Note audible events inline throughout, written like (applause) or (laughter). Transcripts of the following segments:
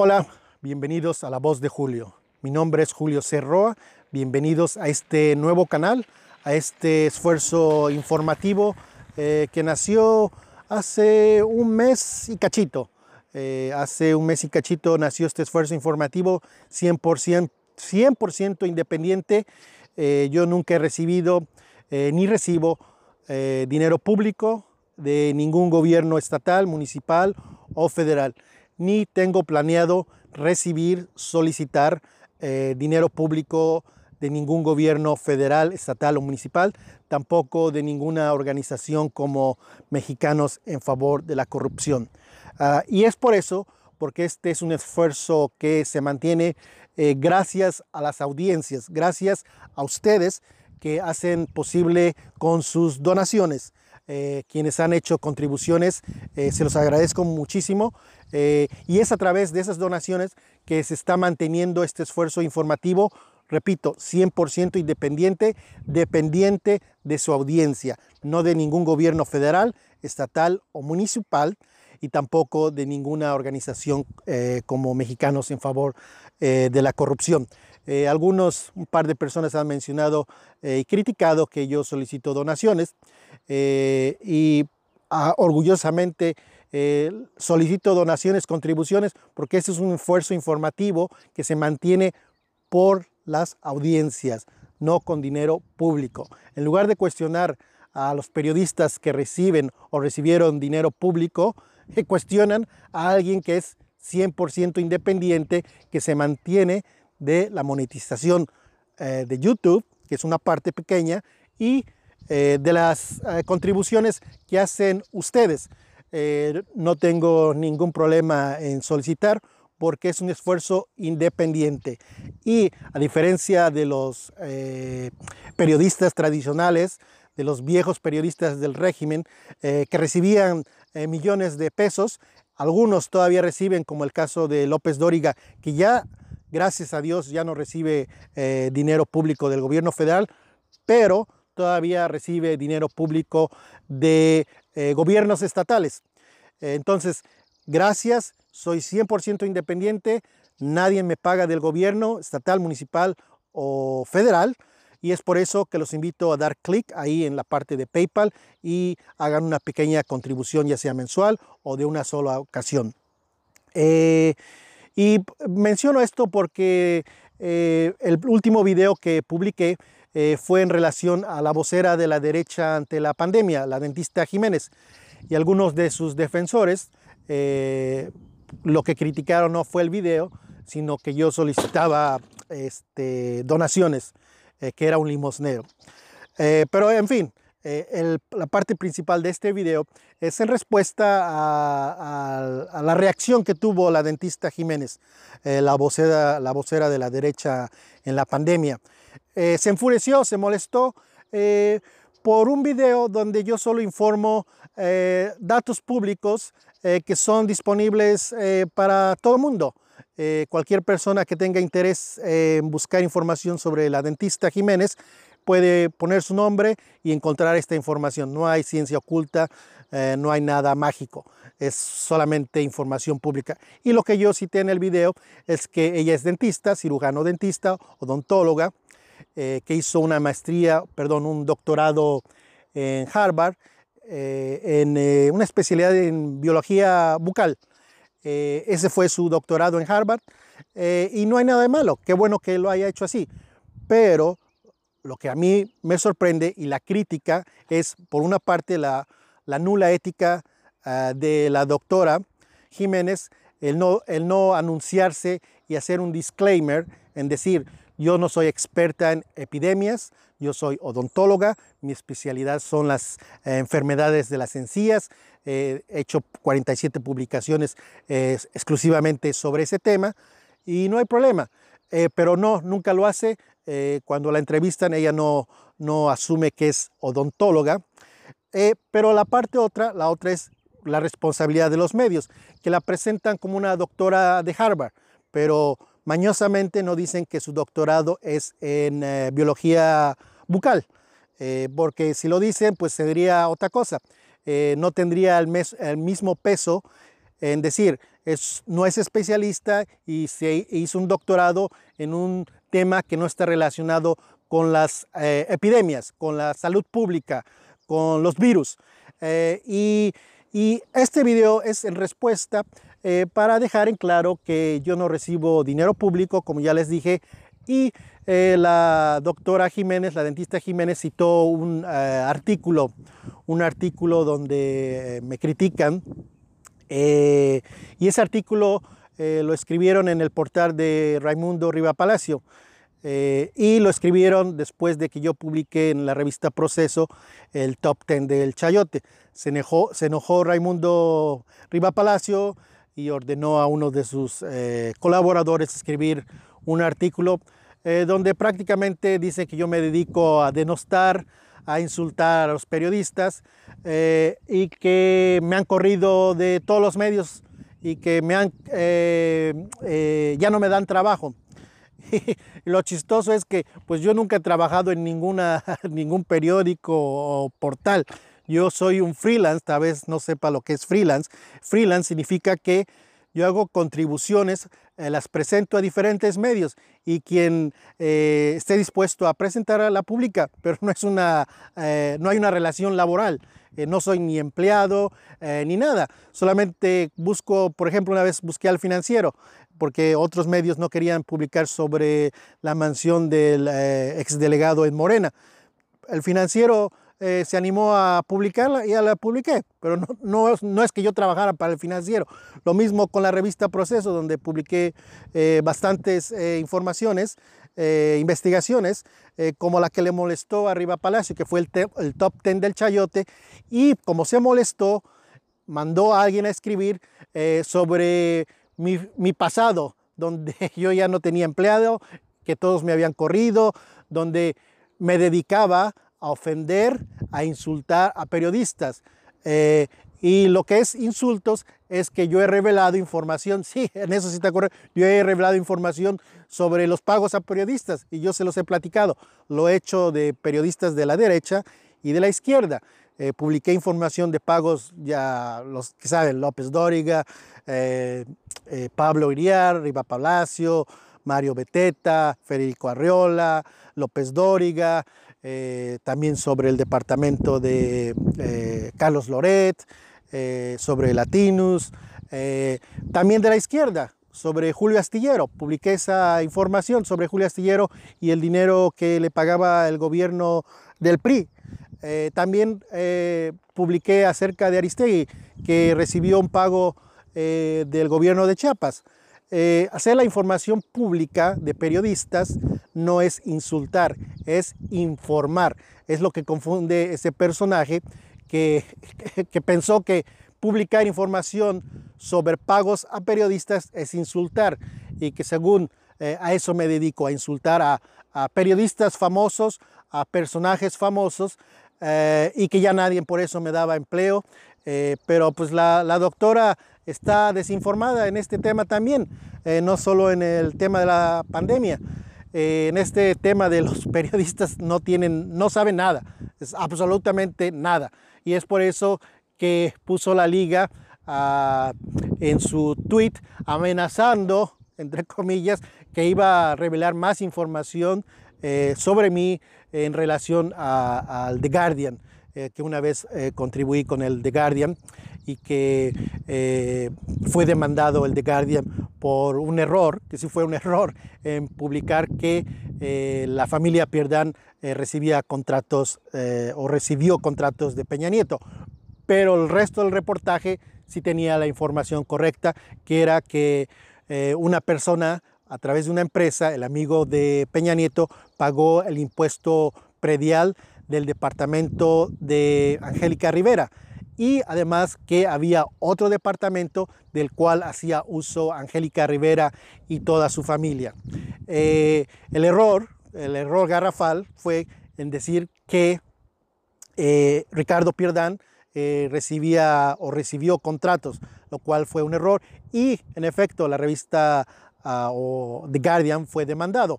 Hola, bienvenidos a La Voz de Julio. Mi nombre es Julio Cerroa. Bienvenidos a este nuevo canal, a este esfuerzo informativo eh, que nació hace un mes y cachito. Eh, hace un mes y cachito nació este esfuerzo informativo 100%, 100 independiente. Eh, yo nunca he recibido ni recibo dinero público de ningún gobierno estatal, municipal o federal ni tengo planeado recibir, solicitar eh, dinero público de ningún gobierno federal, estatal o municipal, tampoco de ninguna organización como Mexicanos en favor de la corrupción. Ah, y es por eso, porque este es un esfuerzo que se mantiene eh, gracias a las audiencias, gracias a ustedes que hacen posible con sus donaciones. Eh, quienes han hecho contribuciones, se los agradezco muchísimo eh, y es a través de esas donaciones que se está manteniendo este esfuerzo informativo, repito, 100% independiente, dependiente de su audiencia, no de ningún gobierno federal, estatal o municipal y tampoco de ninguna organización eh, como Mexicanos en favor eh, de la corrupción. algunos, un par de personas han mencionado y criticado que yo solicito donaciones y ah, orgullosamente eh, solicito donaciones, contribuciones, porque este es un esfuerzo informativo que se mantiene por las audiencias, no con dinero público. En lugar de cuestionar a los periodistas que reciben o recibieron dinero público, que (laughs) cuestionan a alguien que es 100% independiente, que se mantiene de la monetización eh, de YouTube, que es una parte pequeña, y eh, de las contribuciones que hacen ustedes. Eh, no tengo ningún problema en solicitar porque es un esfuerzo independiente. Y a diferencia de los eh, periodistas tradicionales, de los viejos periodistas del régimen, eh, que recibían millones de pesos, algunos todavía reciben, como el caso de López Dóriga, que ya, gracias a Dios, ya no recibe dinero público del gobierno federal, pero todavía recibe dinero público de eh, gobiernos estatales. Eh, entonces, gracias, soy 100% independiente, nadie me paga del gobierno estatal, municipal o federal. Y es por eso que los invito a dar clic ahí en la parte de PayPal y hagan una pequeña contribución, ya sea mensual o de una sola ocasión. Eh, y menciono esto porque el último video que publiqué eh, fue en relación a la vocera de la derecha ante la pandemia, la dentista Jiménez. Y algunos de sus defensores eh, lo que criticaron no fue el video, sino que yo solicitaba este, donaciones, eh, que era un limosnero. pero en fin, la parte principal de este video es en respuesta a, la reacción que tuvo la dentista Jiménez, la, vocera, la vocera de la derecha en la pandemia. Eh, se enfureció, se molestó eh, por un video donde yo solo informo eh, datos públicos que son disponibles para todo el mundo. cualquier persona que tenga interés en buscar información sobre la dentista Jiménez puede poner su nombre y encontrar esta información. No hay ciencia oculta, no hay nada mágico, es solamente información pública. Y lo que yo cité en el video es que ella es dentista, cirujano dentista, odontóloga, eh, que hizo una maestría, perdón, un doctorado en Harvard, eh, en eh, una especialidad en biología bucal. ese fue su doctorado en Harvard y no hay nada de malo, qué bueno que lo haya hecho así. Pero lo que a mí me sorprende y la crítica es, por una parte, la, la nula ética ah, de la doctora Jiménez, el no, el no anunciarse y hacer un disclaimer en decir, yo no soy experta en epidemias, yo soy odontóloga, mi especialidad son las eh, enfermedades de las encías, he hecho 47 publicaciones eh, exclusivamente sobre ese tema y no hay problema, eh, pero no, nunca lo hace. cuando la entrevistan ella no, no asume que es odontóloga, pero la parte otra, la otra es la responsabilidad de los medios, que la presentan como una doctora de Harvard, pero Mañosamente no dicen que su doctorado es en eh, biología bucal, eh, porque si lo dicen, pues sería otra cosa. Eh, no tendría el, mismo peso en decir, es, no es especialista y se hizo un doctorado en un tema que no está relacionado con las epidemias, con la salud pública, con los virus. Eh, y, este video es en respuesta eh, para dejar en claro que yo no recibo dinero público, como ya les dije, y la doctora Jiménez, la dentista Jiménez, citó un artículo, un artículo donde me critican, y ese artículo lo escribieron en el portal de Raimundo Riva Palacio. Eh, y lo escribieron después de que yo publiqué en la revista Proceso el top 10 del chayote. Se enojó, se enojó Raimundo Riva Palacio y ordenó a uno de sus eh, colaboradores escribir un artículo eh, donde prácticamente dice que yo me dedico a denostar, a insultar a los periodistas y que me han corrido de todos los medios y que me han, ya no me dan trabajo. (laughs) lo chistoso es que pues yo nunca he trabajado en ninguna, (laughs) ningún periódico o portal. Yo soy un freelance, tal vez no sepa lo que es freelance. Freelance significa que yo hago contribuciones, eh, las presento a diferentes medios y quien eh, esté dispuesto a presentar a la pública, (laughs) pero no, es una, eh, no hay una relación laboral. no soy ni empleado ni nada. Solamente busco, por ejemplo, una vez busqué al financiero porque otros medios no querían publicar sobre la mansión del exdelegado en Morena. El financiero eh, se animó a publicarla y ya la publiqué, pero no, no, es que yo trabajara para el financiero. Lo mismo con la revista Proceso, donde publiqué eh, bastantes informaciones, investigaciones, como la que le molestó a Riva Palacio, que fue el top 10 del chayote, y como se molestó, mandó a alguien a escribir sobre mi, pasado, donde (laughs) yo ya no tenía empleado, que todos me habían corrido, donde me dedicaba a ofender, a insultar a periodistas. Eh, y lo que es insultos es que yo he revelado información, sí, en eso sí te acuerdas, yo he revelado información sobre los pagos a periodistas y yo se los he platicado. Lo he hecho de periodistas de la derecha y de la izquierda. Eh, publiqué información de pagos, ya los que saben, López Dóriga, eh, eh, Pablo Iriar, Riva Palacio, Mario Beteta, Federico Arriola, López Dóriga, también sobre el departamento de Carlos Loret, sobre Latinus, también de la izquierda, sobre Julio Astillero. Publiqué esa información sobre Julio Astillero y el dinero que le pagaba el gobierno del PRI eh, también eh, publiqué acerca de Aristegui, que recibió un pago eh, del gobierno de Chiapas. Hacer la información pública de periodistas no es insultar, es informar. Es lo que confunde ese personaje que, (laughs) pensó que publicar información sobre pagos a periodistas es insultar y que según a eso me dedico, a insultar a, periodistas famosos, a personajes famosos, eh, y que ya nadie por eso me daba empleo. Eh, pero pues la, doctora está desinformada en este tema también, eh, no solo en el tema de la pandemia. en este tema de los (laughs) periodistas no tienen, no saben nada, es absolutamente nada. Y es por eso que puso la liga ah, en su tweet amenazando, entre comillas, que iba a revelar más información sobre mí en relación al The Guardian, eh, que una vez eh, contribuí con el The Guardian y que eh, fue demandado el The Guardian por un error, que sí fue un error en publicar que la familia Pierdan recibía contratos o recibió contratos de Peña Nieto. Pero el resto del reportaje sí tenía la información correcta, que era que una persona a través de una empresa, el amigo de Peña Nieto pagó el impuesto predial del departamento de Angélica Rivera y además que había otro departamento del cual hacía uso Angélica Rivera y toda su familia. Eh, el error, el error garrafal fue en decir que eh, Ricardo Pierdán eh, recibía o recibió contratos, lo cual fue un error y en efecto la revista Ah, o The Guardian fue demandado,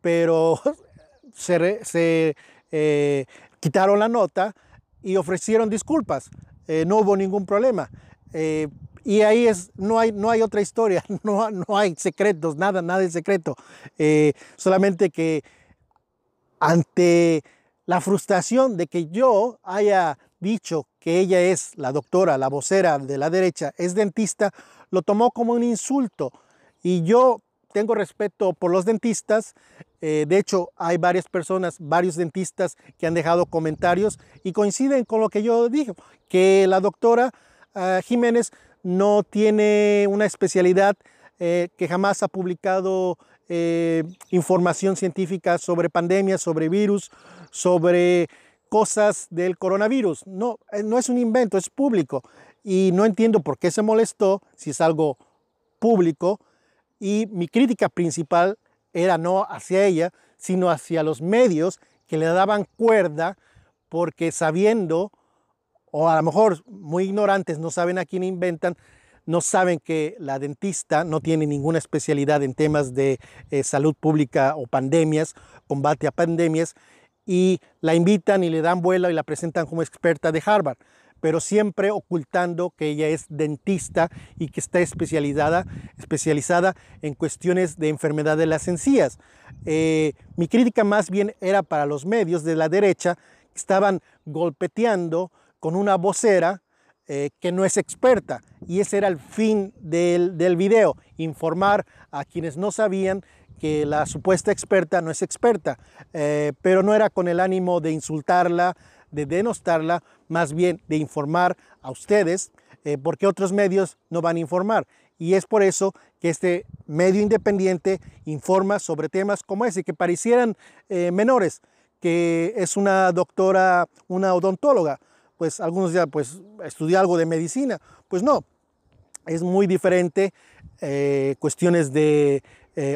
pero (laughs) se, eh, quitaron la nota y ofrecieron disculpas. Eh, no hubo ningún problema. Eh, y ahí es, no hay, no hay otra historia, (laughs) no, no hay secretos, nada, nada de secreto. Solamente que ante la frustración de que yo haya dicho que ella es la doctora, la vocera de la derecha, es dentista, lo tomó como un insulto. Y yo tengo respeto por los dentistas. Eh, de hecho, hay varias personas, varios dentistas que han dejado comentarios y coinciden con lo que yo dije, que la doctora ah, Jiménez no tiene una especialidad eh, que jamás ha publicado eh, información científica sobre pandemias, sobre virus, sobre cosas del coronavirus. No, no es un invento, es público. Y no entiendo por qué se molestó si es algo público y mi crítica principal era no hacia ella, sino hacia los medios que le daban cuerda porque sabiendo, o a lo mejor muy ignorantes, no saben a quién inventan, no saben que la dentista no tiene ninguna especialidad en temas de eh, salud pública o pandemias, combate a pandemias, y la invitan y le dan vuelo y la presentan como experta de Harvard pero siempre ocultando que ella es dentista y que está especializada, especializada en cuestiones de enfermedad de las encías. Eh, mi crítica más bien era para los medios de la derecha que estaban golpeteando con una vocera eh, que no es experta. Y ese era el fin del, del video, informar a quienes no sabían que la supuesta experta no es experta, eh, pero no era con el ánimo de insultarla, de denostarla, más bien de informar a ustedes, eh, porque otros medios no van a informar. Y es por eso que este medio independiente informa sobre temas como ese, que parecieran eh, menores, que es una doctora, una odontóloga. Pues algunos ya, pues estudió algo de medicina. Pues no, es muy diferente eh, cuestiones de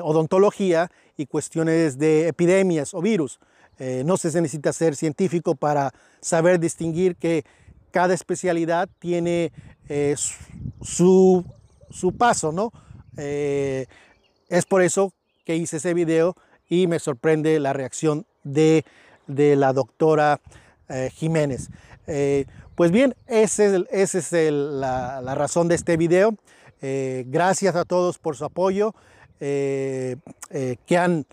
odontología y cuestiones de epidemias o virus. Eh, no se necesita ser científico para saber distinguir que cada especialidad tiene eh, su, paso, ¿no? Eh, es por eso que hice ese video y me sorprende la reacción de, la doctora Jiménez. pues bien, esa es, es la, la, razón de este video. gracias a todos por su apoyo que han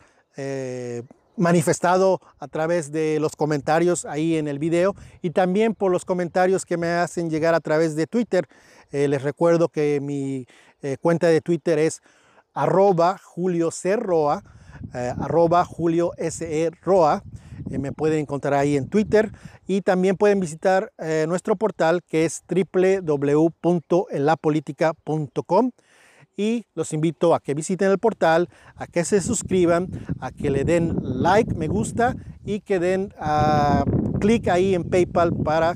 manifestado a través de los comentarios ahí en el video y también por los comentarios que me hacen llegar a través de Twitter. Eh, les recuerdo que mi eh, cuenta de Twitter es arroba Julio C. Roa, eh, arroba Julio. E. Roa. me pueden encontrar ahí en Twitter y también pueden visitar nuestro portal que es www.elapolitica.com y los invito a que visiten el portal, a que se suscriban, a que le den like, me gusta y que den uh, clic ahí en PayPal para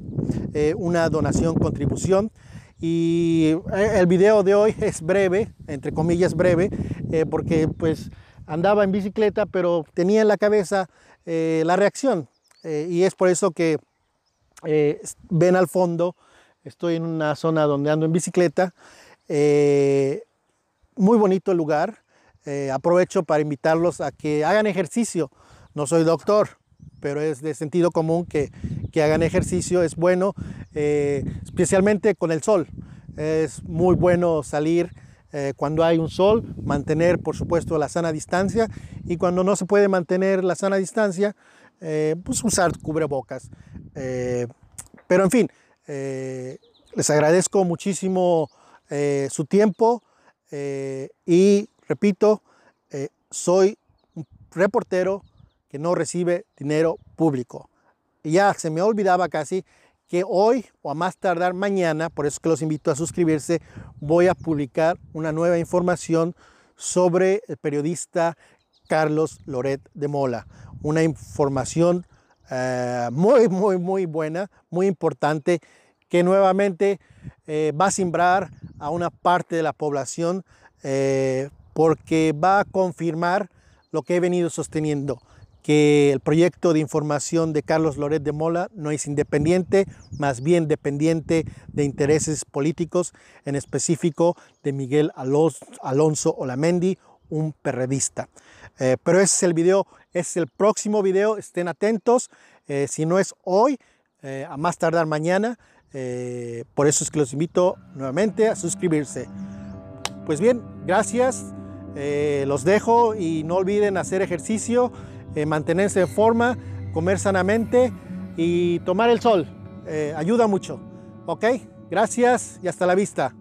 eh, una donación, contribución. Y eh, el video de hoy es breve, entre comillas breve, eh, porque pues andaba en bicicleta, pero tenía en la cabeza la reacción. y es por eso que ven al fondo, estoy en una zona donde ando en bicicleta. Muy bonito el lugar. Eh, aprovecho para invitarlos a que hagan ejercicio. No soy doctor, pero es de sentido común que, hagan ejercicio. Es bueno, eh, especialmente con el sol. Es muy bueno salir eh, cuando hay un sol, mantener, por supuesto, la sana distancia. Y cuando no se puede mantener la sana distancia, pues usar cubrebocas. pero en fin, les agradezco muchísimo su tiempo. Eh, y repito, eh, soy un reportero que no recibe dinero público. Y ya se me olvidaba casi que hoy o a más tardar mañana, por eso que los invito a suscribirse, voy a publicar una nueva información sobre el periodista Carlos Loret de Mola. Una información eh, muy, muy, muy buena, muy importante, que nuevamente va a simbrar a una parte de la población eh, porque va a confirmar lo que he venido sosteniendo, que el proyecto de información de Carlos Loret de Mola no es independiente, más bien dependiente de intereses políticos, en específico de Miguel Alonso Olamendi, un perredista. Eh, pero ese es el video, es el próximo video, estén atentos, eh, si no es hoy, a más tardar mañana. por eso es que los invito nuevamente a suscribirse. Pues bien, gracias. los dejo y no olviden hacer ejercicio, mantenerse en forma, comer sanamente y tomar el sol. ayuda mucho. ¿Ok? Gracias y hasta la vista.